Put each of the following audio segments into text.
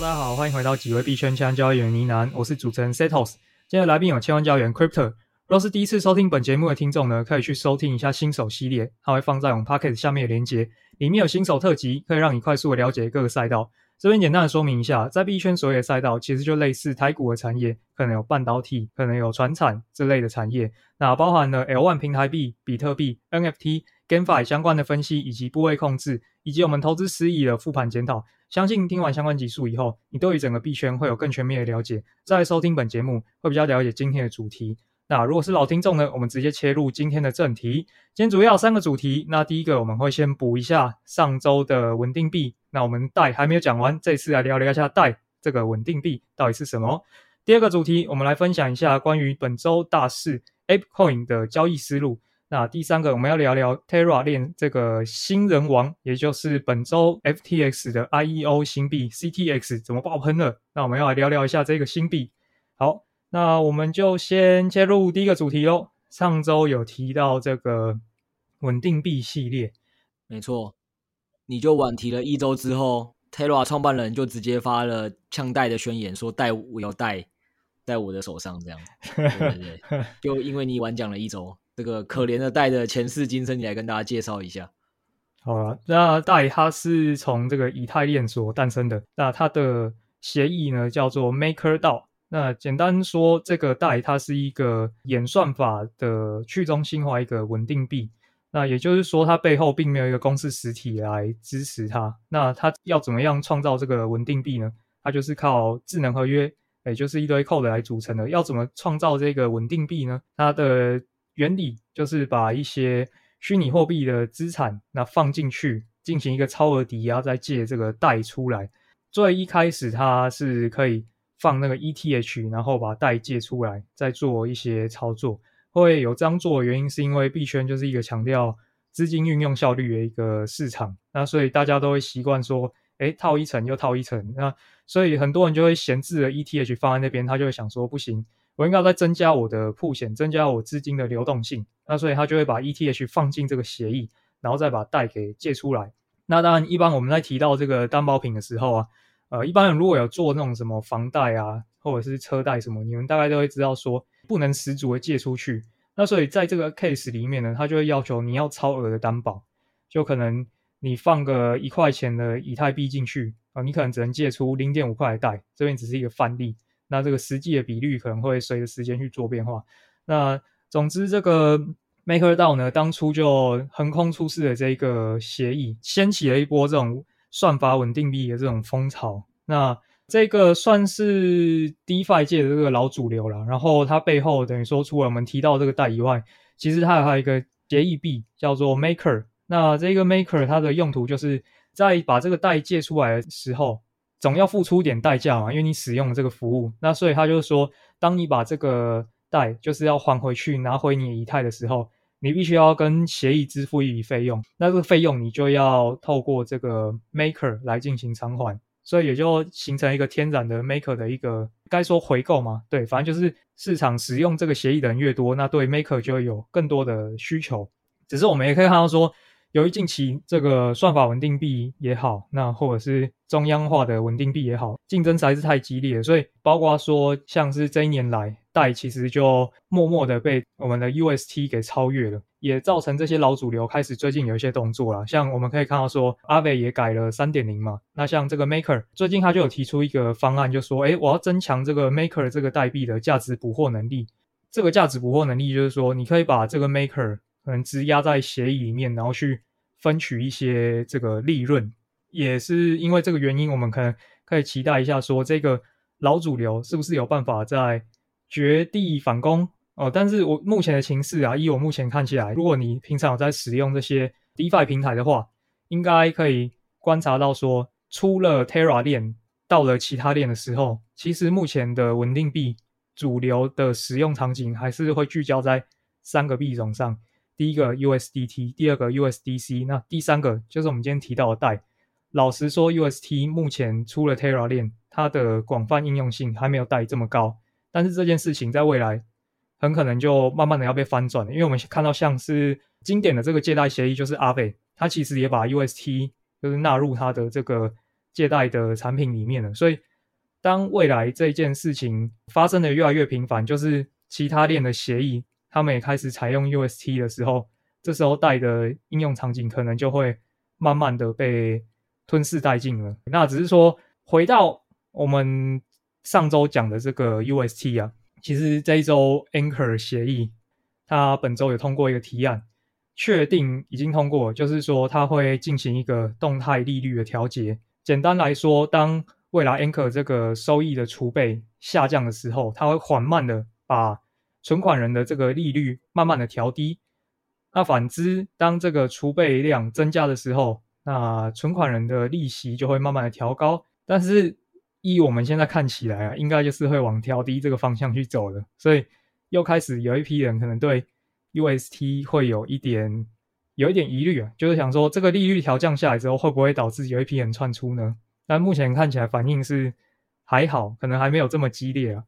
大家好，欢迎回到几位币圈千万交易员呢喃，我是主持人 Setos。今天来宾有千万交易员 Crypto。若是第一次收听本节目的听众呢，可以去收听一下新手系列，它会放在我们 Podcast 下面的链接，里面有新手特辑，可以让你快速的了解各个赛道。这边简单的说明一下，在币圈所有的赛道，其实就类似台股的产业，可能有半导体，可能有船产这类的产业，那包含了 L1 平台币、比特币、NFT、GameFi 相关的分析，以及部位控制，以及我们投资失意的复盘检讨。相信听完相关集数以后，你对于整个币圈会有更全面的了解。再收听本节目，会比较了解今天的主题。那如果是老听众呢，我们直接切入今天的正题。今天主要三个主题。那第一个我们会先补一下上周的稳定币。那我们代还没有讲完，这次来聊聊一下代这个稳定币到底是什么。第二个主题，我们来分享一下关于本周大事 ApeCoin 的交易思路。那第三个，我们要聊聊 Terra 链这个新人王，也就是本周 FTX 的 IEO 新币 CTX 怎么爆喷了。那我们要来聊聊一下这个新币。好。那我们就先切入第一个主题喽。上周有提到这个稳定币系列，没错，你就晚提了一周之后，Terra 创办人就直接发了呛代的宣言，说代我要带在我的手上，这样，对对对，就因为你晚讲了一周，这个可怜的带的前世今生，你来跟大家介绍一下。好了，那代它是从这个以太链所诞生的，那它的协议呢叫做 MakerDAO。那简单说，这个代它是一个演算法的去中心化一个稳定币。那也就是说，它背后并没有一个公司实体来支持它。那它要怎么样创造这个稳定币呢？它就是靠智能合约，也就是一堆 code 来组成的。要怎么创造这个稳定币呢？它的原理就是把一些虚拟货币的资产那放进去，进行一个超额抵押，再借这个贷出来。最一开始它是可以。放那个 ETH，然后把代借出来，再做一些操作。会有这样做的原因，是因为币圈就是一个强调资金运用效率的一个市场，那所以大家都会习惯说，诶，套一层又套一层。那所以很多人就会闲置了 ETH 放在那边，他就会想说，不行，我应该要再增加我的铺险，增加我资金的流动性。那所以他就会把 ETH 放进这个协议，然后再把贷给借出来。那当然，一般我们在提到这个担保品的时候啊。呃，一般人如果有做那种什么房贷啊，或者是车贷什么，你们大概都会知道说不能十足的借出去。那所以在这个 case 里面呢，他就会要求你要超额的担保，就可能你放个一块钱的以太币进去啊，你可能只能借出零点五块的贷，这边只是一个范例。那这个实际的比率可能会随着时间去做变化。那总之，这个 MakerDAO 呢，当初就横空出世的这个协议，掀起了一波这种。算法稳定币的这种风潮，那这个算是 DeFi 界的这个老主流了。然后它背后等于说，除了我们提到这个代以外，其实它还有一个协议币叫做 Maker。那这个 Maker 它的用途就是在把这个代借出来的时候，总要付出点代价嘛，因为你使用这个服务。那所以他就是说，当你把这个代就是要还回去，拿回你的以太的时候。你必须要跟协议支付一笔费用，那这个费用你就要透过这个 maker 来进行偿还，所以也就形成一个天然的 maker 的一个该说回购嘛，对，反正就是市场使用这个协议的人越多，那对 maker 就会有更多的需求。只是我们也可以看到说，由于近期这个算法稳定币也好，那或者是中央化的稳定币也好，竞争实在是太激烈了，所以包括说像是这一年来。代其实就默默的被我们的 UST 给超越了，也造成这些老主流开始最近有一些动作了。像我们可以看到说，Aave 也改了三点零嘛。那像这个 Maker 最近他就有提出一个方案，就说，诶，我要增强这个 Maker 这个代币的价值捕获能力。这个价值捕获能力就是说，你可以把这个 Maker 可能质押在协议里面，然后去分取一些这个利润。也是因为这个原因，我们可能可以期待一下，说这个老主流是不是有办法在。绝地反攻哦，但是我目前的情势啊，依我目前看起来，如果你平常有在使用这些 DeFi 平台的话，应该可以观察到说，出了 Terra 链，到了其他链的时候，其实目前的稳定币主流的使用场景还是会聚焦在三个币种上，第一个 USDT，第二个 USDC，那第三个就是我们今天提到的代。老实说，UST 目前出了 Terra 链，它的广泛应用性还没有代这么高。但是这件事情在未来很可能就慢慢的要被翻转了，因为我们看到像是经典的这个借贷协议，就是 Aave，它其实也把 UST 就是纳入它的这个借贷的产品里面了，所以当未来这件事情发生的越来越频繁，就是其他链的协议他们也开始采用 UST 的时候，这时候带的应用场景可能就会慢慢的被吞噬殆尽了。那只是说回到我们上周讲的这个 UST 啊，其实这一周 Anchor 协议它本周有通过一个提案，确定已经通过，就是说它会进行一个动态利率的调节。简单来说，当未来 Anchor 这个收益的储备下降的时候，它会缓慢的把存款人的这个利率慢慢的调低。那反之，当这个储备量增加的时候，那存款人的利息就会慢慢的调高。但是，依我们现在看起来啊，应该就是会往调低这个方向去走的。所以，又开始有一批人可能对 UST 会有一点有一点疑虑啊，就是想说，这个利率调降下来之后，会不会导致有一批人窜出呢？但目前看起来反应是还好，可能还没有这么激烈啊。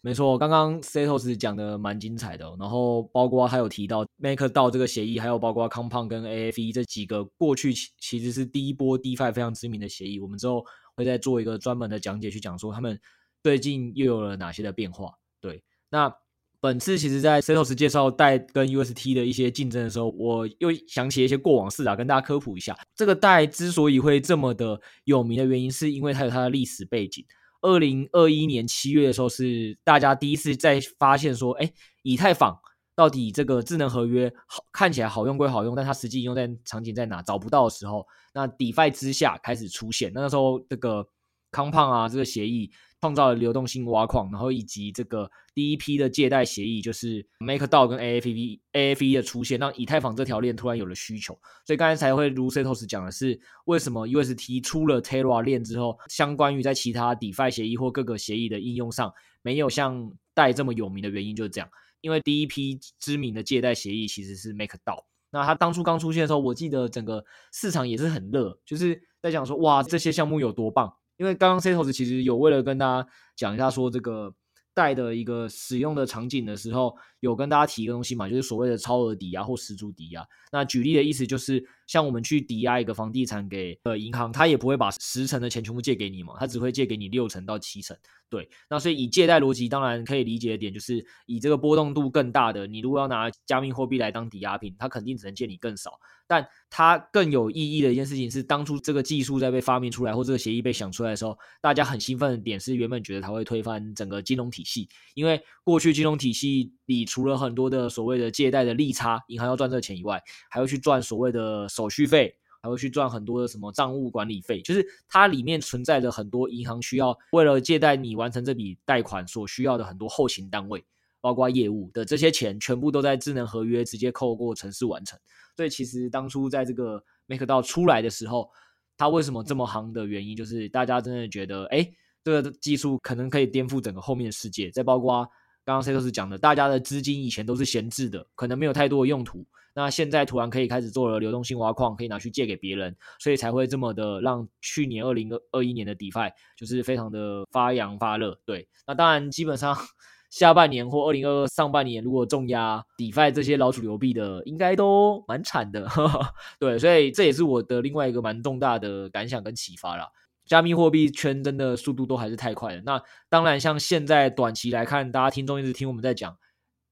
没错，刚刚 Setos 讲的蛮精彩的，然后包括还有提到 MakerDAO 这个协议，还有包括 Compound 跟 AFE 这几个过去其实是第一波 DeFi 非常知名的协议，我们之后会再做一个专门的讲解，去讲说他们最近又有了哪些的变化。对，那。本次其实，在 s a t o s 介绍代跟 UST 的一些竞争的时候，我又想起一些过往事啊，跟大家科普一下。这个代之所以会这么的有名的原因，是因为它有它的历史背景。二零二一年七月的时候，是大家第一次在发现说，哎，以太坊到底这个智能合约好看起来好用归好用，但它实际应用在场景在哪找不到的时候，那 DeFi 之下开始出现。那个时候，这个 Compound 啊，这个协议。创造了流动性挖矿，然后以及这个第一批的借贷协议，就是 MakerDAO 跟 AFE AFE 的出现，让以太坊这条链突然有了需求，所以刚才才会如 Setos 讲的是，为什么 UST 出了 Terra 链之后，相关于在其他 DeFi 协议或各个协议的应用上，没有像带这么有名的原因就是这样，因为第一批知名的借贷协议其实是 MakerDAO，那它当初刚出现的时候，我记得整个市场也是很热，就是在讲说，哇，这些项目有多棒。因为刚刚 Setos 其实有为了跟大家讲一下说这个贷的一个使用的场景的时候，有跟大家提一个东西嘛，就是所谓的超额抵押或十足抵押。那举例的意思就是，像我们去抵押一个房地产给呃银行，他也不会把十成的钱全部借给你嘛，他只会借给你六成到七成。对，那所以以借贷逻辑，当然可以理解的点就是，以这个波动度更大的，你如果要拿加密货币来当抵押品，它肯定只能借你更少。但它更有意义的一件事情是，当初这个技术在被发明出来或这个协议被想出来的时候，大家很兴奋的点是，原本觉得它会推翻整个金融体系，因为过去金融体系里除了很多的所谓的借贷的利差，银行要赚这个钱以外，还要去赚所谓的手续费。还会去赚很多的什么账务管理费，就是它里面存在着很多银行需要为了借贷你完成这笔贷款所需要的很多后勤单位，包括业务的这些钱，全部都在智能合约直接扣过程式完成。所以其实当初在这个 MakerDAO 出来的时候，它为什么这么夯的原因，就是大家真的觉得，哎，这个技术可能可以颠覆整个后面的世界。再包括刚刚 Setos 讲的，大家的资金以前都是闲置的，可能没有太多的用途。那现在突然可以开始做了流动性挖矿，可以拿去借给别人，所以才会这么的让去年二零二一年的 DeFi 就是非常的发扬发热。对，那当然基本上下半年或二零二二上半年如果重压 DeFi 这些老主流币的，应该都蛮惨的。对，所以这也是我的另外一个蛮重大的感想跟启发啦。加密货币圈真的速度都还是太快了。那当然，像现在短期来看，大家听众一直听我们在讲。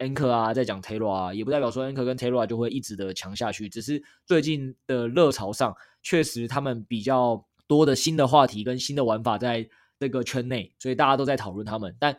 Anchor 啊，在讲 Terra 啊，也不代表说 Anchor 跟 Terra 就会一直的强下去，只是最近的热潮上，确实他们比较多的新的话题跟新的玩法在这个圈内，所以大家都在讨论他们。但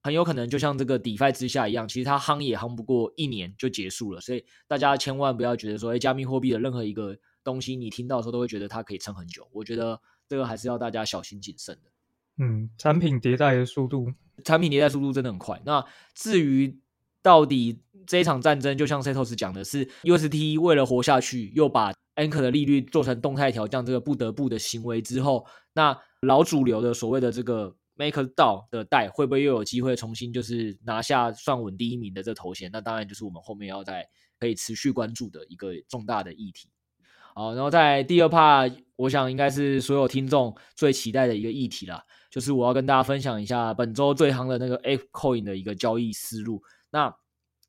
很有可能就像这个 DeFi 之下一样，其实它夯也夯不过一年就结束了。所以大家千万不要觉得说，哎，加密货币的任何一个东西，你听到的时候都会觉得它可以撑很久。我觉得这个还是要大家小心谨慎的。嗯，产品迭代的速度，产品迭代速度真的很快。那至于到底这一场战争，就像 Setos 讲的是，UST 为了活下去，又把 Anchor 的利率做成动态调降，这个不得不的行为之后，那老主流的所谓的这个 MakerDAO 的代，会不会又有机会重新就是拿下算稳第一名的这头衔？那当然就是我们后面要在可以持续关注的一个重大的议题。好，然后在第二 part，我想应该是所有听众最期待的一个议题了，就是我要跟大家分享一下本周最夯的那个 ApeCoin 的一个交易思路。那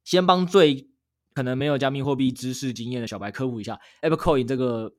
先帮最可能没有加密货币知识经验的小白科普一下，ApeCoin 这个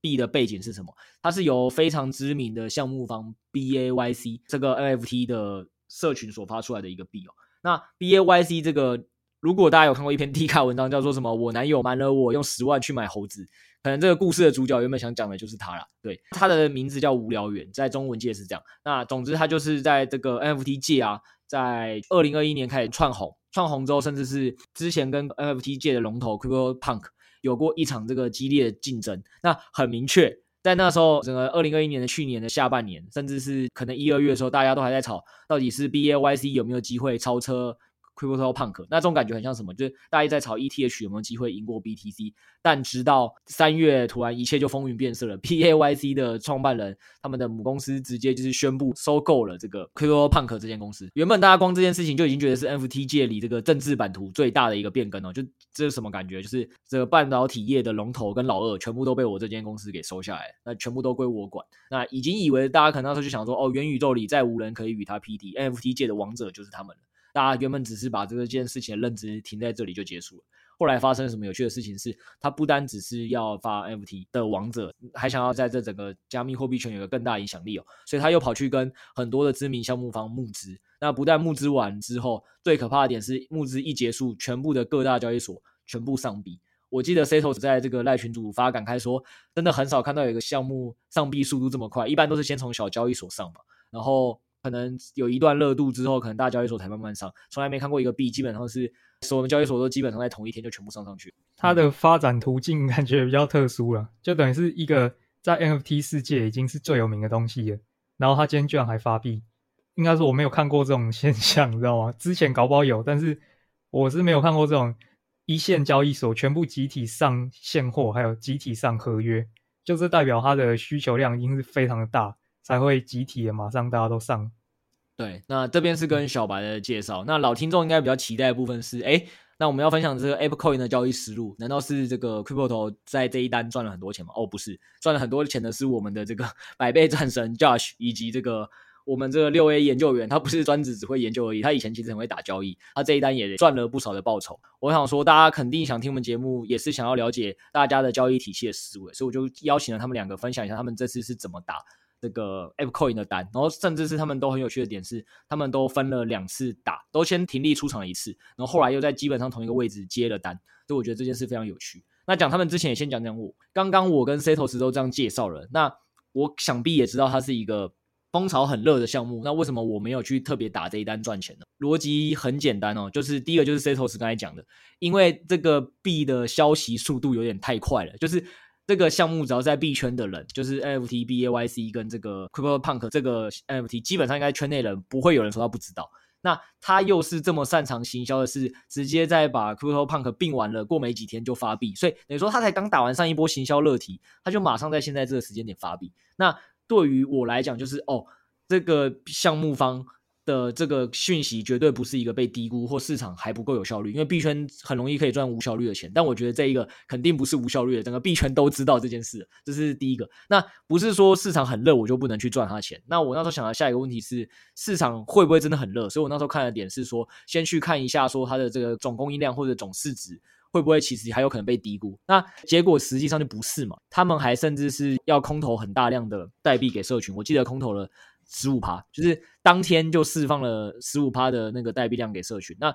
币的背景是什么？它是由非常知名的项目方 BAYC 这个 NFT 的社群所发出来的一个币哦。那 BAYC 这个，如果大家有看过一篇 D 卡文章，叫做什么？我男友瞒了我用十万去买猴子，可能这个故事的主角原本想讲的就是他啦。对，他的名字叫无聊猿，在中文界是这样。那总之，他就是在这个 NFT 界啊，在二零二一年开始窜红，窜红之后，甚至是之前跟 NFT 界的龙头 CryptoPunk 有过一场这个激烈的竞争。那很明确，在那时候，整个二零二一年的去年的下半年，甚至是可能一二月的时候，大家都还在吵，到底是 BAYC 有没有机会超车。Crypto Punk，那这种感觉很像什么？就是大家在炒 ETH 有没有机会赢过 BTC，但直到三月突然一切就风云变色了。PAYC 的创办人，他们的母公司直接就是宣布收购了这个 Crypto Punk 这间公司。原本大家光这件事情就已经觉得是 NFT 界里这个政治版图最大的一个变更哦。就这是什么感觉？就是这个半导体业的龙头跟老二全部都被我这间公司给收下来，那全部都归我管。那已经以为大家可能那时候就想说，哦，元宇宙里再无人可以与他匹敌，NFT 界的王者就是他们了。大家原本只是把这件事情的认知停在这里就结束了。后来发生什么有趣的事情是，他不单只是要发 NFT 的王者，还想要在这整个加密货币圈有个更大影响力哦。所以他又跑去跟很多的知名项目方募资。那不但募资完之后，最可怕的点是募资一结束，全部的各大交易所全部上币。我记得 Setos 在这个赖群组发感慨说，真的很少看到有一个项目上币速度这么快，一般都是先从小交易所上嘛，然后。可能有一段热度之后，可能大交易所才慢慢上。从来没看过一个币，基本上是所有的交易所都基本上在同一天就全部上上去。它的发展途径感觉比较特殊了，就等于是一个在 NFT 世界已经是最有名的东西了，然后它今天居然还发币，应该是我没有看过这种现象，你知道吗？之前搞不好有，但是我是没有看过这种一线交易所全部集体上现货，还有集体上合约，就是代表它的需求量已经是非常的大。才会集体的马上大家都上。对，那这边是跟小白的介绍。那老听众应该比较期待的部分是，哎，那我们要分享这个 ApeCoin 的交易思路，难道是这个 Crypto 在这一单赚了很多钱吗？哦，不是，赚了很多钱的是我们的这个 百倍战神 Josh 以及这个我们这个六 A 研究员，他不是专职只会研究而已，他以前其实很会打交易，他这一单也赚了不少的报酬。我想说，大家肯定想听我们节目，也是想要了解大家的交易体系的思维，所以我就邀请了他们两个分享一下他们这次是怎么打。这个 ApeCoin 的单，然后甚至是他们都很有趣的点是，他们都分了两次打，都先停利出场了一次，然后后来又在基本上同一个位置接了单，所以我觉得这件事非常有趣。那讲他们之前也先讲讲我，刚刚我跟 Setos 都这样介绍了，那我想必也知道它是一个风潮很热的项目，那为什么我没有去特别打这一单赚钱呢？逻辑很简单哦，就是第一个就是 Setos 刚才讲的，因为这个币的消息速度有点太快了，就是。这个项目只要在币圈的人，就是 NFT BAYC 跟这个 CryptoPunk 这个 NFT，基本上应该圈内人不会有人说他不知道。那他又是这么擅长行销的是，直接在把 CryptoPunk 并完了，过没几天就发币，所以等于说他才刚打完上一波行销热题，他就马上在现在这个时间点发币。那对于我来讲，就是哦，这个项目方。的这个讯息绝对不是一个被低估或市场还不够有效率，因为币圈很容易可以赚无效率的钱，但我觉得这一个肯定不是无效率的，整个币圈都知道这件事，这是第一个。那不是说市场很热我就不能去赚它钱。那我那时候想的下一个问题是，市场会不会真的很热？所以我那时候看的点是说，先去看一下说它的这个总供应量或者总市值会不会其实还有可能被低估。那结果实际上就不是嘛，他们还甚至是要空投很大量的代币给社群，我记得空投了。十五趴，就是当天就释放了十五趴的那个代币量给社群。那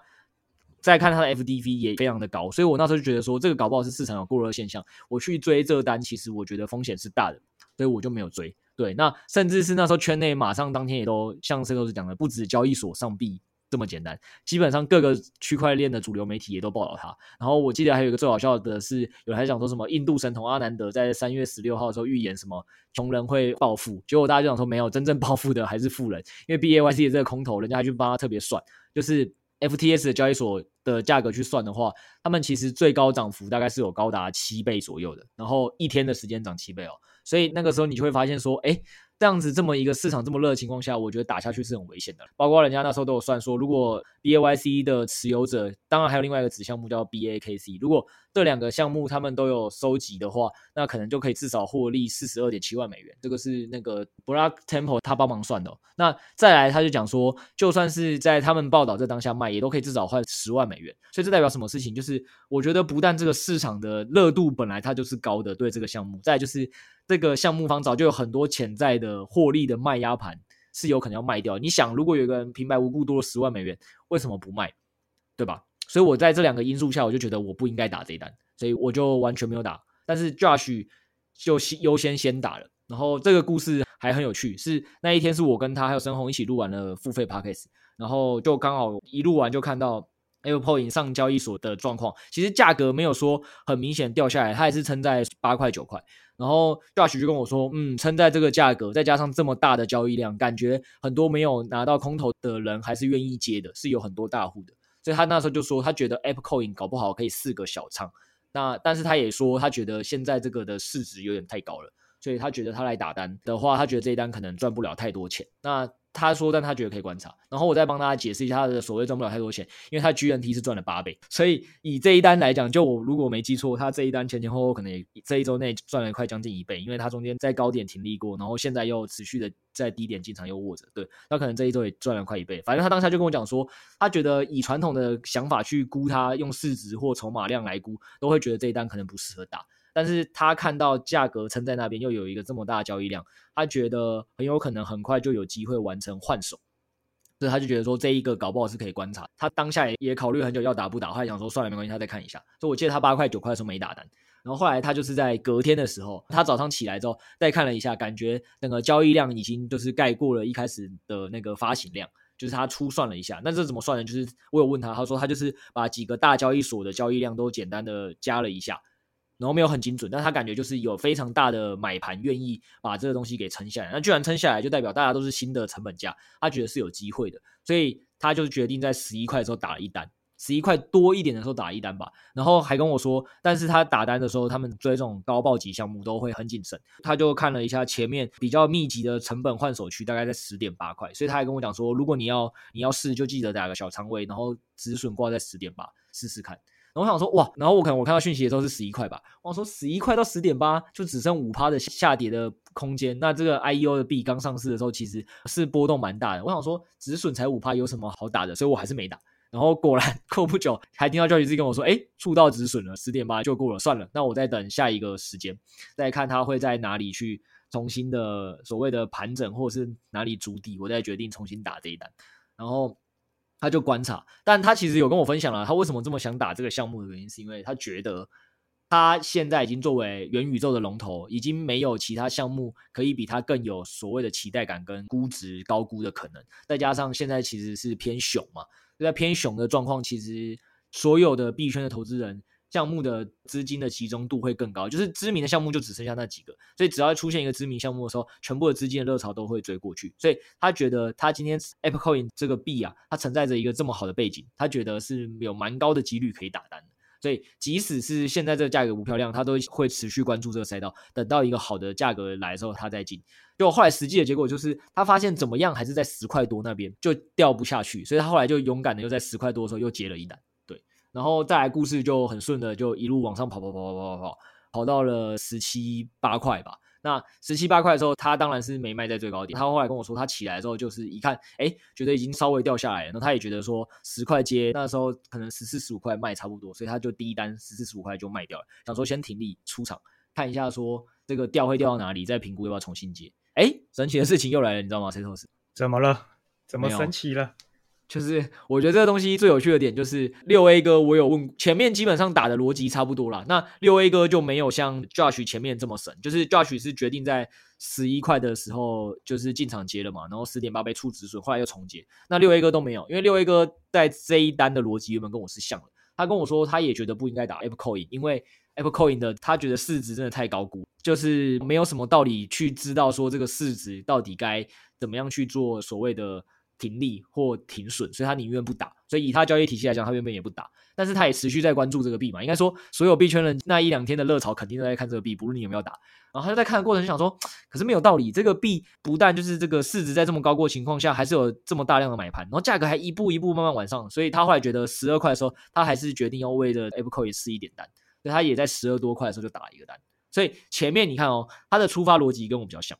再看它的 FDV 也非常的高，所以我那时候就觉得说，这个搞不好是市场有过热现象。我去追这单，其实我觉得风险是大的，所以我就没有追。对，那甚至是那时候圈内马上当天也都像 C 都是讲的，不止交易所上币。这么简单，基本上各个区块链的主流媒体也都报道它。然后我记得还有一个最好笑的是，有人还讲说什么印度神童阿南德在三月十六号的时候预言什么穷人会暴富，结果大家就想说没有，真正暴富的还是富人，因为 BAYC 的这个空头，人家还去帮他特别算，就是 F T S 的交易所的价格去算的话，他们其实最高涨幅大概是有高达七倍左右的，然后一天的时间涨七倍哦，所以那个时候你就会发现说，哎。这样子这么一个市场这么热的情况下，我觉得打下去是很危险的。包括人家那时候都有算说，如果 BAYC 的持有者，当然还有另外一个子项目叫 BAKC，如果这两个项目他们都有收集的话，那可能就可以至少获利四十二点七万美元。这个是那个 Block Temple 他帮忙算的。那再来他就讲说，就算是在他们报道这当下卖，也都可以至少换十万美元。所以这代表什么事情？就是我觉得不但这个市场的热度本来它就是高的，对这个项目，再就是这个项目方早就有很多潜在的获利的卖压盘是有可能要卖掉。你想，如果有个人平白无故多了十万美元，为什么不卖？对吧？所以我在这两个因素下，我就觉得我不应该打这一单，所以我就完全没有打。但是 Josh 就先优先先打了。然后这个故事还很有趣，是那一天是我跟他还有申鸿一起录完了付费 Podcast，然后就刚好一录完就看到 ApeCoin 上交易所的状况，其实价格没有说很明显掉下来，它还是撑在八块九块。然后 Josh 就跟我说，嗯，撑在这个价格，再加上这么大的交易量，感觉很多没有拿到空头的人还是愿意接的，是有很多大户的。所以他那时候就说，他觉得 Apple Coin 搞不好可以四个小仓。那但是他也说，他觉得现在这个的市值有点太高了，所以他觉得他来打单的话，他觉得这一单可能赚不了太多钱。那他说，但他觉得可以观察。然后我再帮大家解释一下他的所谓赚不了太多钱，因为他 GNT 是赚了八倍，所以以这一单来讲，就我如果没记错，他这一单前前后后可能也这一周内赚了快将近一倍，因为他中间在高点停利过，然后现在又持续的在低点经常又握着，对，那可能这一周也赚了快一倍。反正他当下就跟我讲说，他觉得以传统的想法去估他用市值或筹码量来估，都会觉得这一单可能不适合打。但是他看到价格撑在那边，又有一个这么大的交易量，他觉得很有可能很快就有机会完成换手，所以他就觉得说这一个搞不好是可以观察。他当下也也考虑很久要打不打，后来想说算了没关系，他再看一下。所以我记得他八块九块的时候没打单，然后后来他就是在隔天的时候，他早上起来之后再看了一下，感觉整个交易量已经就是盖过了一开始的那个发行量，就是他初算了一下。那这怎么算呢？就是我有问他，他说他就是把几个大交易所的交易量都简单的加了一下。然后没有很精准，但他感觉就是有非常大的买盘愿意把这个东西给撑下来。那居然撑下来，就代表大家都是新的成本价，他觉得是有机会的，所以他就决定在十一块的时候打了一单，十一块多一点的时候打了一单吧。然后还跟我说，但是他打单的时候，他们追这种高暴击项目都会很谨慎。他就看了一下前面比较密集的成本换手区，大概在十点八块，所以他还跟我讲说，如果你要你要试，就记得打个小仓位，然后止损挂在十点八，试试看。我想说哇，然后我可能我看到讯息的时候是十一块吧，我说十一块到十点八就只剩五趴的下跌的空间。那这个 IEO 的币刚上市的时候其实是波动蛮大的。我想说止损才五趴有什么好打的，所以我还是没打。然后果然过不久还听到教育师跟我说，哎，触到止损了，十点八就过了，算了，那我再等下一个时间再看它会在哪里去重新的所谓的盘整，或者是哪里筑底，我再决定重新打这一单。然后。他就观察，但他其实有跟我分享了他为什么这么想打这个项目的原因，是因为他觉得他现在已经作为元宇宙的龙头，已经没有其他项目可以比他更有所谓的期待感跟估值高估的可能。再加上现在其实是偏熊嘛，在偏熊的状况，其实所有的币圈的投资人。项目的资金的集中度会更高，就是知名的项目就只剩下那几个，所以只要出现一个知名项目的时候，全部的资金的热潮都会追过去。所以他觉得他今天 Apple Coin 这个币啊，它承载着一个这么好的背景，他觉得是有蛮高的几率可以打单的。所以即使是现在这个价格不漂亮，他都会持续关注这个赛道，等到一个好的价格来的时候，他再进。就后来实际的结果就是，他发现怎么样还是在十块多那边就掉不下去，所以他后来就勇敢的又在十块多的时候又接了一单。然后再来，故事就很顺的，就一路往上跑，跑，跑，跑，跑，跑，跑，跑到了十七八块吧。那十七八块的时候，他当然是没卖在最高点。他后来跟我说，他起来之后就是一看，哎，觉得已经稍微掉下来了。那他也觉得说，十块接那时候可能十四十五块卖差不多，所以他就第一单十四十五块就卖掉了，想说先停利出场，看一下说这个掉会掉到哪里，再评估要不要重新接。哎，神奇的事情又来了，你知道吗？谁说是？怎么了？怎么神奇了？就是我觉得这个东西最有趣的点就是六 A 哥，我有问前面基本上打的逻辑差不多啦。那六 A 哥就没有像 Josh 前面这么神，就是 Josh 是决定在十一块的时候就是进场接了嘛，然后十点八被触止损，后来又重接。那六 A 哥都没有，因为六 A 哥在这一单的逻辑原本跟我是像的。他跟我说他也觉得不应该打 Apple Coin，因为 Apple Coin 的他觉得市值真的太高估，就是没有什么道理去知道说这个市值到底该怎么样去做所谓的。停利或停损，所以他宁愿不打。所以以他交易体系来讲，他原本也不打，但是他也持续在关注这个币嘛。应该说，所有币圈人那一两天的热潮肯定都在看这个币，不论你有没有打。然后他就在看的过程就想说，可是没有道理，这个币不但就是这个市值在这么高过情况下，还是有这么大量的买盘，然后价格还一步一步慢慢往上。所以他后来觉得十二块的时候，他还是决定要为了 ApeCoin 试一点单。所以他也在十二多块的时候就打了一个单。所以前面你看哦，他的出发逻辑跟我比较像，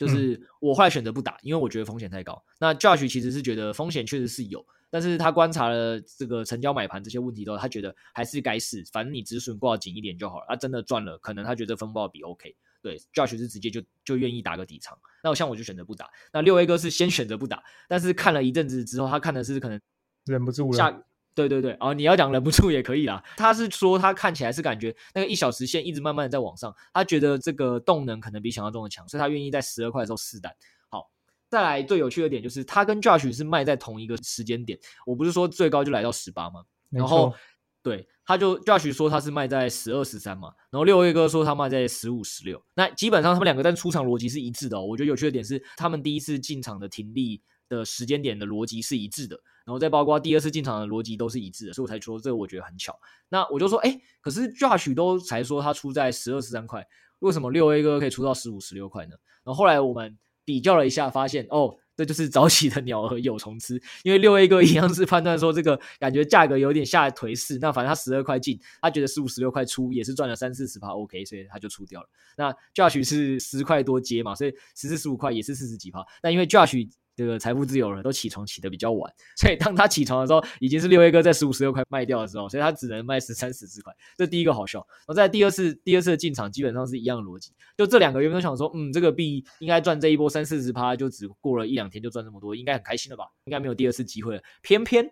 就是我后来选择不打，因为我觉得风险太高。那 Josh 其实是觉得风险确实是有，但是他观察了这个成交买盘这些问题之后，他觉得还是该试，反正你止损挂紧一点就好了。他真的赚了，可能他觉得风暴比 OK。对，Josh 是直接就就愿意打个底仓。那我像我就选择不打。那六 A 哥是先选择不打，但是看了一阵子之后，他看的是可能忍不住了。对对对，哦，你要讲忍不住也可以啦。他是说他看起来是感觉那个一小时线一直慢慢的在往上，他觉得这个动能可能比想象中的强，所以他愿意在十二块的时候试单。好，再来最有趣的点就是他跟 Josh 是卖在同一个时间点。我不是说最高就来到十八吗？然后对，他就 Josh 说他是卖在十二十三嘛，然后六月哥说他卖在十五十六。那基本上他们两个在出场逻辑是一致的哦。我觉得有趣的点是他们第一次进场的停利的时间点的逻辑是一致的。然后再包括第二次进场的逻辑都是一致的，所以我才说这个我觉得很巧。那我就说，哎，可是 Josh 都才说他出在十二十三块，为什么六 A 哥可以出到十五十六块呢？然后后来我们比较了一下，发现哦，这就是早起的鸟儿有虫吃，因为六 A 哥一样是判断说这个感觉价格有点下来颓势，那反正他十二块进，他觉得十五十六块出也是赚了三四十趴 OK，所以他就出掉了。那 Josh 是十块多接嘛，所以十四十五块也是四十几趴。那因为 Josh 这个财富自由了，都起床起得比较晚，所以当他起床的时候，已经是六 A 哥在十五十六块卖掉的时候，所以他只能卖十三十四块。这第一个好笑。然后在第二次第二次的进场，基本上是一样的逻辑。就这两个月都想说，嗯，这个币应该赚这一波三四十趴，就只过了一两天就赚这么多，应该很开心了吧？应该没有第二次机会了。偏偏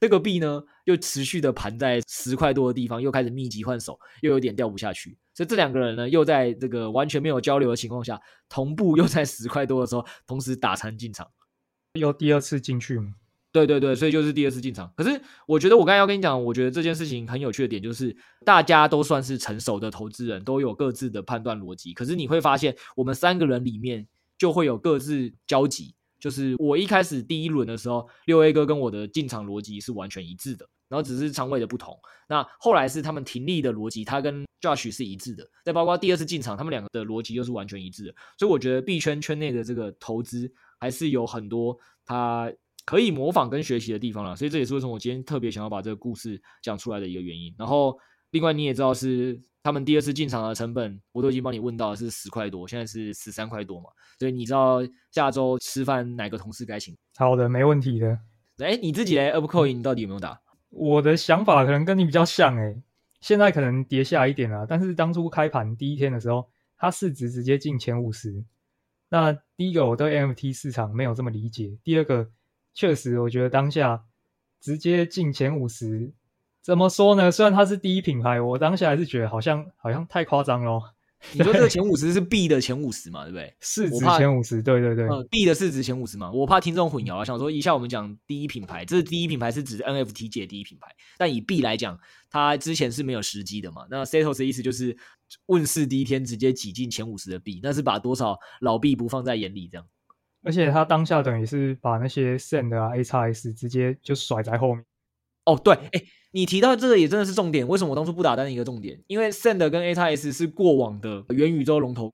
这个币呢，又持续的盘在十块多的地方，又开始密集换手，又有点掉不下去。所以这两个人呢，又在这个完全没有交流的情况下，同步又在十块多的时候，同时打残进场，又第二次进去吗？对对对，所以就是第二次进场。可是我觉得我刚才要跟你讲，我觉得这件事情很有趣的点就是，大家都算是成熟的投资人，都有各自的判断逻辑。可是你会发现，我们三个人里面就会有各自交集。就是我一开始第一轮的时候，六 A 哥跟我的进场逻辑是完全一致的。然后只是仓位的不同，那后来是他们停利的逻辑，他跟 Josh 是一致的。再包括第二次进场，他们两个的逻辑又是完全一致的。所以我觉得币圈圈内的这个投资还是有很多他可以模仿跟学习的地方了。所以这也是为什么我今天特别想要把这个故事讲出来的一个原因。然后另外你也知道是他们第二次进场的成本，我都已经帮你问到是十块多，现在是十三块多嘛。所以你知道下周吃饭哪个同事该请？好的，没问题的。哎，你自己嘞，ApeCoin 你到底有没有打？我的想法可能跟你比较像诶，现在可能跌下一点了，但是当初开盘第一天的时候，它市值直接进前五十。那第一个我对 NFT 市场没有这么理解，第二个确实我觉得当下直接进前五十，怎么说呢？虽然它是第一品牌，我当下还是觉得好像好像太夸张咯。你说这个前五十是 B 的前五十嘛？对不对？市值前五十，对对对，嗯，，B 的市值前五十嘛。我怕听众混淆了，想说一下我们讲第一品牌，这是第一品牌是指 NFT 界第一品牌，但以 B 来讲，它之前是没有时机的嘛。那 Setos 的意思就是问世第一天直接挤进前五十的 B，，那是把多少老币不放在眼里这样。而且他当下等于是把那些 Send 啊 AXS 直接就甩在后面。哦，对，哎。你提到这个也真的是重点，为什么我当初不打单的一个重点？因为 Send 跟 AXS 是过往的元宇宙龙头，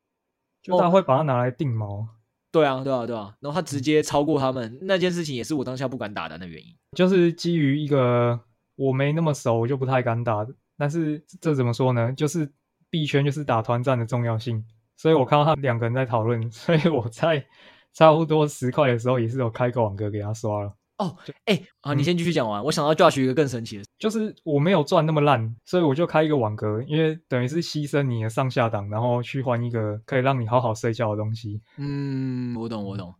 就他会把它拿来定锚。哦。对啊，对啊，对啊，然后他直接超过他们，那件事情也是我当下不敢打单的原因。就是基于一个我没那么熟，我就不太敢打。但是这怎么说呢？就是币圈就是打团战的重要性，所以我看到他们两个人在讨论，所以我在差不多十块的时候也是有开个网格给他刷了。哦，哎、欸，啊，你先继续讲完。嗯、我想到 Josh 一个更神奇的，就是我没有赚那么烂，所以我就开一个网格，因为等于是牺牲你的上下档，然后去换一个可以让你好好睡觉的东西。嗯，我懂，我懂。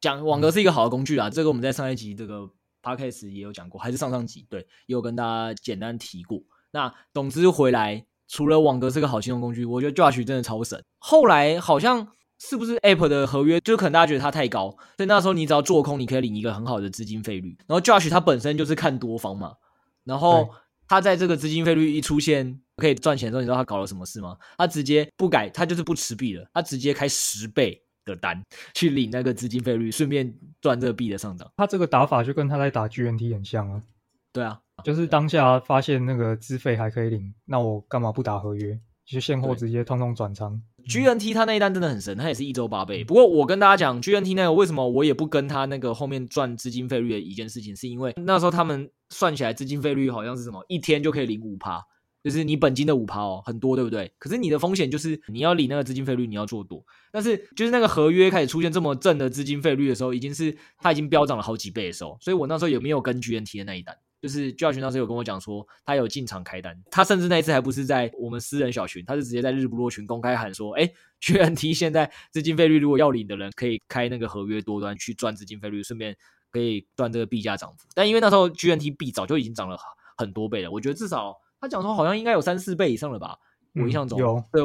讲网格是一个好的工具啊，嗯、这个我们在上一集这个 Podcast 也有讲过，还是上上集，对，也有跟大家简单提过。那总之回来，除了网格是个好信用工具，我觉得 Josh 真的超神。后来好像。是不是 App 的合约就可能大家觉得它太高，所以那时候你只要做空，你可以领一个很好的资金费率。然后 Josh 他本身就是看多方嘛，然后他在这个资金费率一出现可以赚钱的时候，你知道他搞了什么事吗？他直接不改，他就是不持币了，他直接开十倍的单去领那个资金费率，顺便赚这个币的上涨。他这个打法就跟他在打 GNT 很像啊。对啊，就是当下发现那个资费还可以领，那我干嘛不打合约？就现货直接通通转仓。GNT 他那一单真的很神，他也是一周八倍。不过我跟大家讲，GNT 那个为什么我也不跟他那个后面赚资金费率的一件事情，是因为那时候他们算起来资金费率好像是什么一天就可以领五趴，就是你本金的五趴哦，很多，对不对？可是你的风险就是你要理那个资金费率，你要做多。但是就是那个合约开始出现这么正的资金费率的时候，已经是它已经飙涨了好几倍的时候。所以我那时候也没有跟 GNT 的那一单？就是 Josh 那时候有跟我讲说，他有进场开单。他甚至那一次还不是在我们私人小群，他是直接在日不落群公开喊说，哎，GNT 现在资金费率如果要领的人可以开那个合约多端去赚资金费率，顺便可以赚这个币价涨幅。但因为那时候 GNT 币早就已经涨了很多倍了，我觉得至少。他讲说好像应该有三四倍以上了吧？我印象中、嗯、有。对，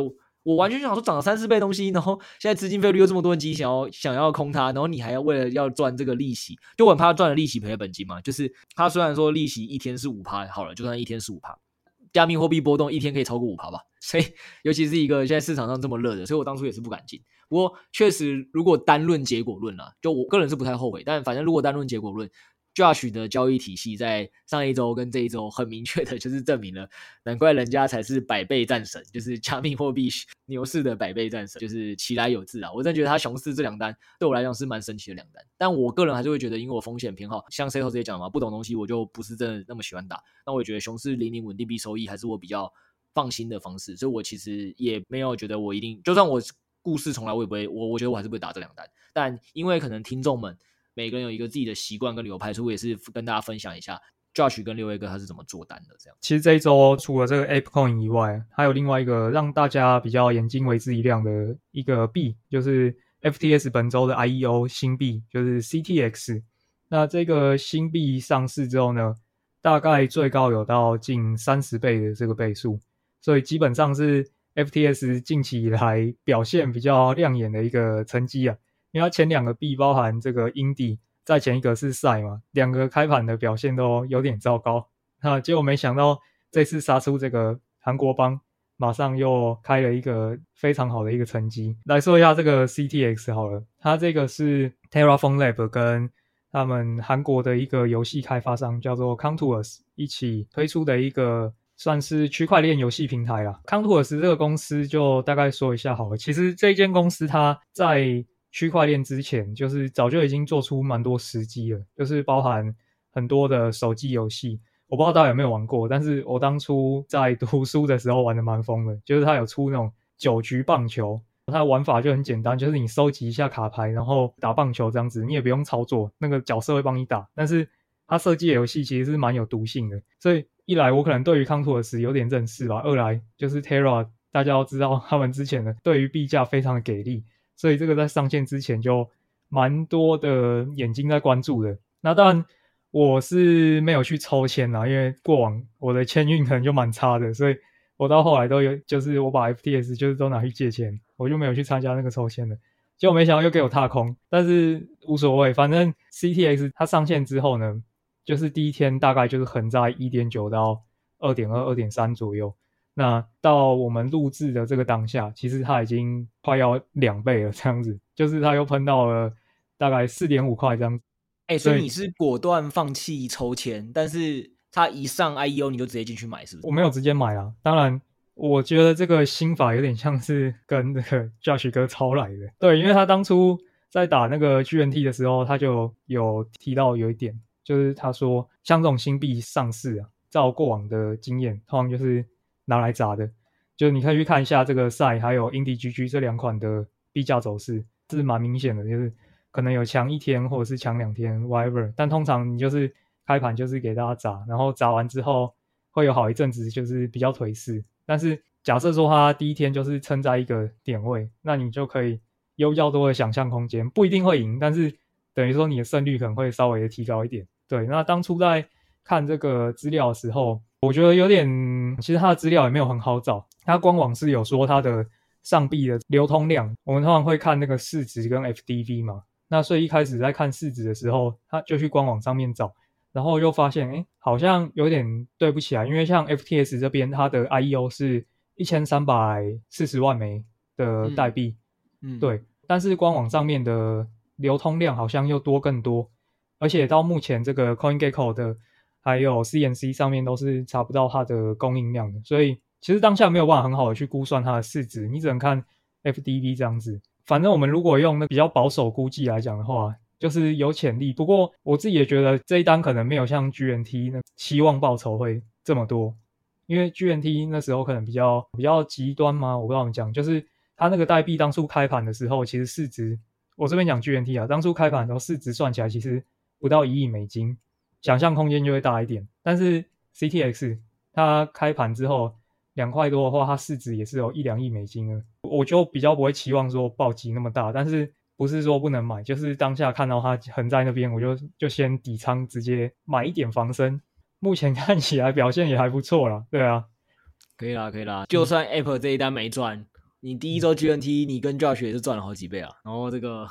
我完全想说涨了三四倍东西，然后现在资金费率又这么多人想要想要空它，然后你还要为了要赚这个利息，就我很怕赚了利息赔了本金嘛。就是它虽然说利息一天是五趴，好了，就算一天是五趴，加密货币波动一天可以超过五趴吧？所以尤其是一个现在市场上这么热的，所以我当初也是不敢进。不过确实，如果单论结果论啦，就我个人是不太后悔。但反正如果单论结果论。Josh 的交易体系在上一周跟这一周很明确的就是证明了，难怪人家才是百倍战神，就是加密货币牛市的百倍战神，就是其来有自啊！我真的觉得他熊市这两单对我来讲是蛮神奇的两单，但我个人还是会觉得，因为我风险偏好，像 Seto 直接讲嘛，不懂东西我就不是真的那么喜欢打。那我也觉得熊市零零稳定币收益还是我比较放心的方式，所以我其实也没有觉得我一定，就算我故事重来，我也不会，我我觉得我还是不会打这两单。但因为可能听众们。每个人有一个自己的习惯跟流派，所以我也是跟大家分享一下，Josh 跟六位哥他是怎么做单的。这样，其实这一周除了这个 ApeCoin 以外，还有另外一个让大家比较眼睛为之一亮的一个币，就是 FTS 本周的 IEO 新币，就是 CTX。那这个新币上市之后呢，大概最高有到近三十倍的这个倍数，所以基本上是 FTS 近期以来表现比较亮眼的一个成绩啊。因为它前两个币包含这个 Indy，在前一个是赛嘛，两个开盘的表现都有点糟糕。那结果没想到这次杀出这个韩国帮，马上又开了一个非常好的一个成绩。来说一下这个 CTX 好了，它这个是 Terraform Lab 跟他们韩国的一个游戏开发商叫做 Contours 一起推出的一个算是区块链游戏平台啦。Contours 这个公司就大概说一下好了，其实这间公司它在区块链之前，就是早就已经做出蛮多时机了，就是包含很多的手机游戏。我不知道大家有没有玩过，但是我当初在读书的时候玩的蛮疯的。就是它有出那种九局棒球，它的玩法就很简单，就是你收集一下卡牌，然后打棒球这样子，你也不用操作，那个角色会帮你打。但是它设计的游戏其实是蛮有毒性的，所以一来我可能对于康托尔斯有点认识吧，二来就是 Terra，大家要知道他们之前的对于币价非常的给力。所以这个在上线之前就蛮多的眼睛在关注的。那当然我是没有去抽签啦，因为过往我的签运可能就蛮差的，所以我到后来都有，就是我把 FTS 就是都拿去借钱，我就没有去参加那个抽签的。结果没想到又给我踏空，但是无所谓，反正 CTX 它上线之后呢，就是第一天大概就是横在一点九到二点二、二点三左右。那到我们录制的这个当下，其实它已经快要两倍了，这样子，就是它又喷到了大概四点五块这样子。哎、欸，所以你是果断放弃抽签，但是它一上 IEO 你就直接进去买，是不是？我没有直接买啊，当然，我觉得这个心法有点像是跟那个 Josh 哥抄来的。对，因为他当初在打那个 GNT 的时候，他就有提到有一点，就是他说像这种新币上市啊，照过往的经验，通常就是。拿来砸的，就你可以去看一下这个赛还有 INDIGG 这两款的币价走势，是蛮明显的，就是可能有强一天或者是强两天，whatever。但通常你就是开盘就是给大家砸，然后砸完之后会有好一阵子就是比较颓势。但是假设说它第一天就是撑在一个点位，那你就可以有较多的想象空间，不一定会赢，但是等于说你的胜率可能会稍微的提高一点。对，那当初在看这个资料的时候。我觉得有点，其实它的资料也没有很好找。它官网是有说它的上币的流通量，我们通常会看那个市值跟 FDV 嘛。那所以一开始在看市值的时候，他就去官网上面找，然后又发现，哎，好像有点对不起啊，因为像 FTS 这边它的 IEO 是一千三百四十万枚的代币，嗯，嗯对，但是官网上面的流通量好像又多更多，而且到目前这个 CoinGecko 的。还有 CNC 上面都是查不到它的供应量的，所以其实当下没有办法很好的去估算它的市值，你只能看 FDV 这样子。反正我们如果用那比较保守估计来讲的话，就是有潜力。不过我自己也觉得这一单可能没有像 GNT 那期望报酬会这么多，因为 GNT 那时候可能比较比较极端嘛，我不知道怎么讲，就是它那个代币当初开盘的时候，其实市值，我这边讲 GNT 啊，当初开盘的时候市值算起来其实不到一亿美金，想象空间就会大一点。但是 CTX 它开盘之后两块多的话，它市值也是有一两亿美金了，我就比较不会期望说暴击那么大，但是不是说不能买，就是当下看到它横在那边，我就就先底仓直接买一点防身。目前看起来表现也还不错啦，对啊，可以啦，可以啦。就算 Apple 这一单没赚，你第一周 GNT 你跟 Josh 也是赚了好几倍啊。然后这个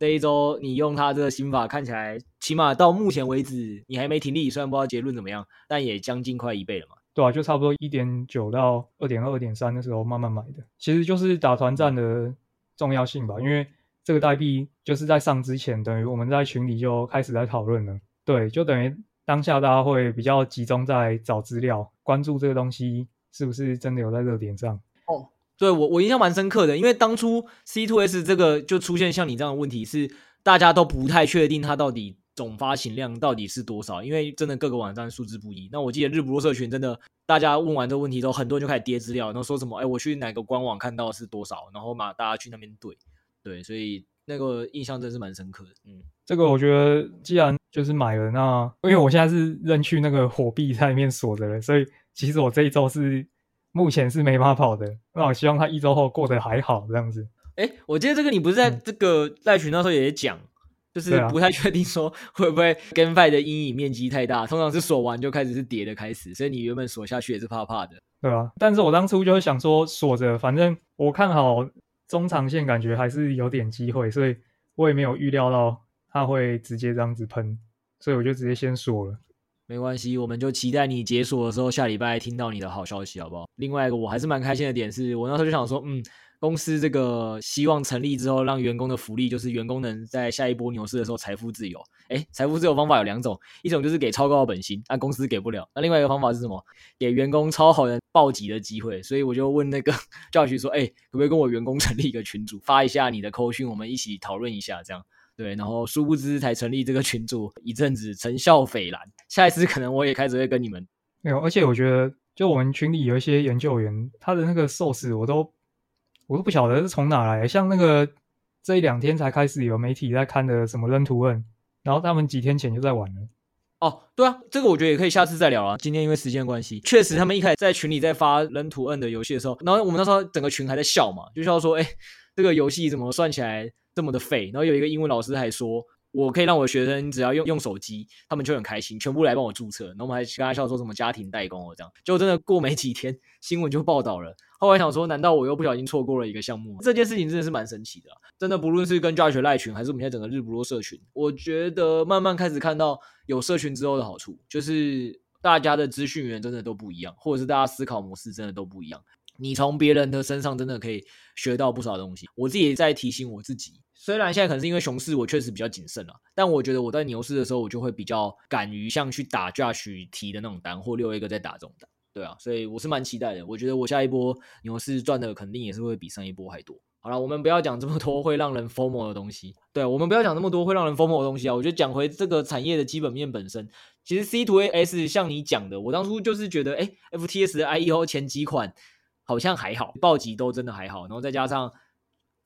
这一周你用他这个心法，看起来起码到目前为止你还没停利，虽然不知道结论怎么样，但也将近快一倍了嘛。对啊，就差不多一点九到二点二、二点三的时候慢慢买的，其实就是打团战的重要性吧。因为这个代币就是在上之前，等于我们在群里就开始在讨论了，对，就等于。当下大家会比较集中在找资料，关注这个东西是不是真的有在热点上。哦，对，我我印象蛮深刻的，因为当初 C2S 这个就出现像你这样的问题，是大家都不太确定它到底总发行量到底是多少，因为真的各个网站数字不一。那我记得日不落社群真的，大家问完这个问题之后，很多人就开始跌资料，然后说什么，哎，我去哪个官网看到是多少，然后嘛，大家去那边对，对，所以那个印象真是蛮深刻的。嗯，这个我觉得既然。就是买了那，因为我现在是认去那个火币在里面锁着了，所以其实我这一周是目前是没法跑的。那我希望他一周后过得还好这样子。哎、欸，我记得这个你不是在这个赖群那时候也讲，嗯、就是不太确定说会不会 GameFi 的阴影面积太大，通常是锁完就开始是跌的开始，所以你原本锁下去也是怕怕的，对吧？但是我当初就是想说锁着，反正我看好中长线，感觉还是有点机会，所以我也没有预料到。它会直接这样子喷，所以我就直接先锁了。没关系，我们就期待你解锁的时候，下礼拜听到你的好消息，好不好？另外一个我还是蛮开心的点是，我那时候就想说，嗯，公司这个希望成立之后，让员工的福利就是员工能在下一波牛市的时候财富自由。诶，财富自由方法有两种，一种就是给超高的本薪，但公司给不了；那另外一个方法是什么？给员工超好的暴击的机会。所以我就问那个 教学说，诶，可不可以跟我员工成立一个群组，发一下你的扣讯，我们一起讨论一下，这样。对，然后殊不知才成立这个群组一阵子，成效斐然。下一次可能我也开始会跟你们没有，而且我觉得，就我们群里有一些研究员，他的那个 source 我都我都不晓得是从哪来。像那个这一两天才开始有媒体在看的什么 Run to Earn，然后他们几天前就在玩了。哦，对啊，这个我觉得也可以下次再聊啊。今天因为时间关系，确实他们一开始在群里在发扔图案的游戏的时候，然后我们那时候整个群还在笑嘛，就笑说，哎，这个游戏怎么算起来？这么的废，然后有一个英文老师还说，我可以让我的学生只要用用手机，他们就很开心，全部来帮我注册。然后我们还跟他笑说什么家庭代工哦这样，就真的过没几天，新闻就报道了。后来想说，难道我又不小心错过了一个项目？这件事情真的是蛮神奇的，真的不论是跟 Josh 赖群，还是我们现在整个日不落社群，我觉得慢慢开始看到有社群之后的好处，就是大家的资讯源真的都不一样，或者是大家思考模式真的都不一样。你从别人的身上真的可以学到不少东西。我自己也在提醒我自己，虽然现在可能是因为熊市，我确实比较谨慎了，但我觉得我在牛市的时候，我就会比较敢于像去打 Josh 提的那种单，或六 A 哥在打这种单。对啊，所以我是蛮期待的。我觉得我下一波牛市赚的肯定也是会比上一波还多。好了，我们不要讲这么多会让人 FOMO 的东西。对，我们不要讲这么多会让人 FOMO 的东西啊。我觉得讲回这个产业的基本面本身，其实 C to A S 像你讲的，我当初就是觉得，哎，FTS 的 IEO 前几款。好像还好，暴击都真的还好，然后再加上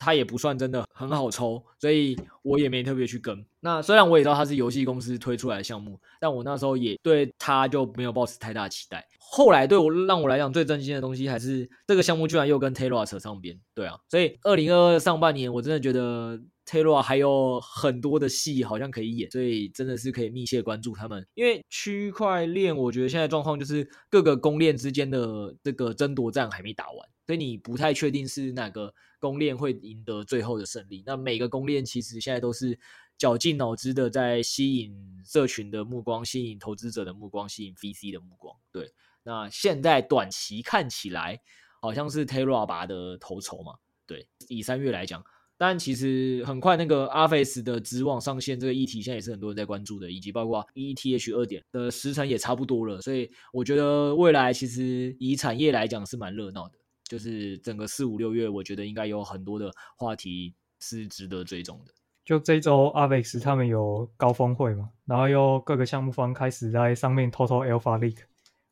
它也不算真的很好抽，所以我也没特别去跟。那虽然我也知道它是游戏公司推出来的项目，但我那时候也对它就没有抱持太大期待。后来对我让我来讲最震惊的东西，还是这个项目居然又跟 Terra 扯上边。对啊，所以二零二二上半年我真的觉得。Terra 还有很多的戏好像可以演，所以真的是可以密切关注他们。因为区块链，我觉得现在状况就是各个公链之间的这个争夺战还没打完，所以你不太确定是哪个公链会赢得最后的胜利。那每个公链其实现在都是绞尽脑汁的在吸引社群的目光，吸引投资者的目光，吸引 VC 的目光。对，那现在短期看起来好像是 Terra 拔的头筹嘛。对，以三月来讲。但其实很快，那个 Arphas 的职网上线这个议题，现在也是很多人在关注的，以及包括 ETH 二点的时程也差不多了，所以我觉得未来其实以产业来讲是蛮热闹的，就是整个四五六月，我觉得应该有很多的话题是值得追踪的。就这周 Arphas 他们有高峰会嘛，然后又各个项目方开始在上面偷偷 Alpha Leak，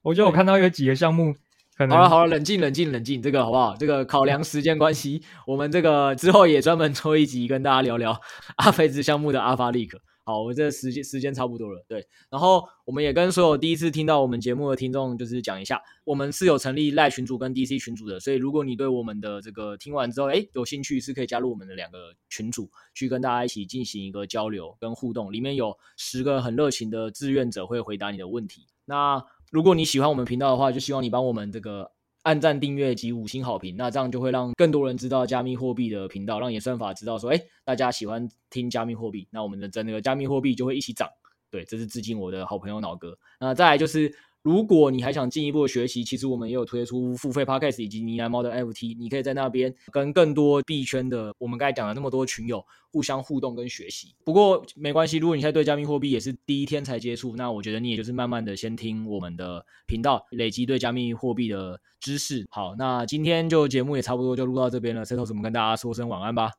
我觉得我看到有几个项目，可能好了好了，冷静冷静冷静，这个好不好？这个考量时间关系，我们这个之后也专门抽一集跟大家聊聊阿飞兹项目的阿发利可。好，我这时间时间差不多了，对。然后我们也跟所有第一次听到我们节目的听众，就是讲一下，我们是有成立赖群组跟 DC 群组的，所以如果你对我们的这个听完之后，哎，有兴趣，是可以加入我们的两个群组，去跟大家一起进行一个交流跟互动。里面有十个很热情的志愿者会回答你的问题。那如果你喜欢我们频道的话，就希望你帮我们这个。按赞、订阅及五星好评，那这样就会让更多人知道加密货币的频道，让演算法知道说，哎，大家喜欢听加密货币，那我们的真那个加密货币就会一起涨。对，这是致敬我的好朋友脑哥。那再来就是。如果你还想进一步的学习，其实我们也有推出付费 Podcast 以及呢喃猫的 FT，你可以在那边跟更多币圈的我们刚才讲了那么多群友互相互动跟学习。不过没关系，如果你现在对加密货币也是第一天才接触，那我觉得你也就是慢慢的先听我们的频道，累积对加密货币的知识。好，那今天就节目也差不多就录到这边了。Setos 我们跟大家说声晚安吧。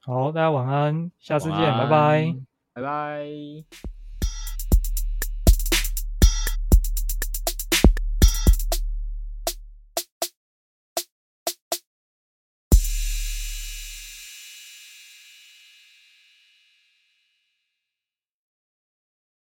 好，大家晚安，下次见，拜拜，拜拜。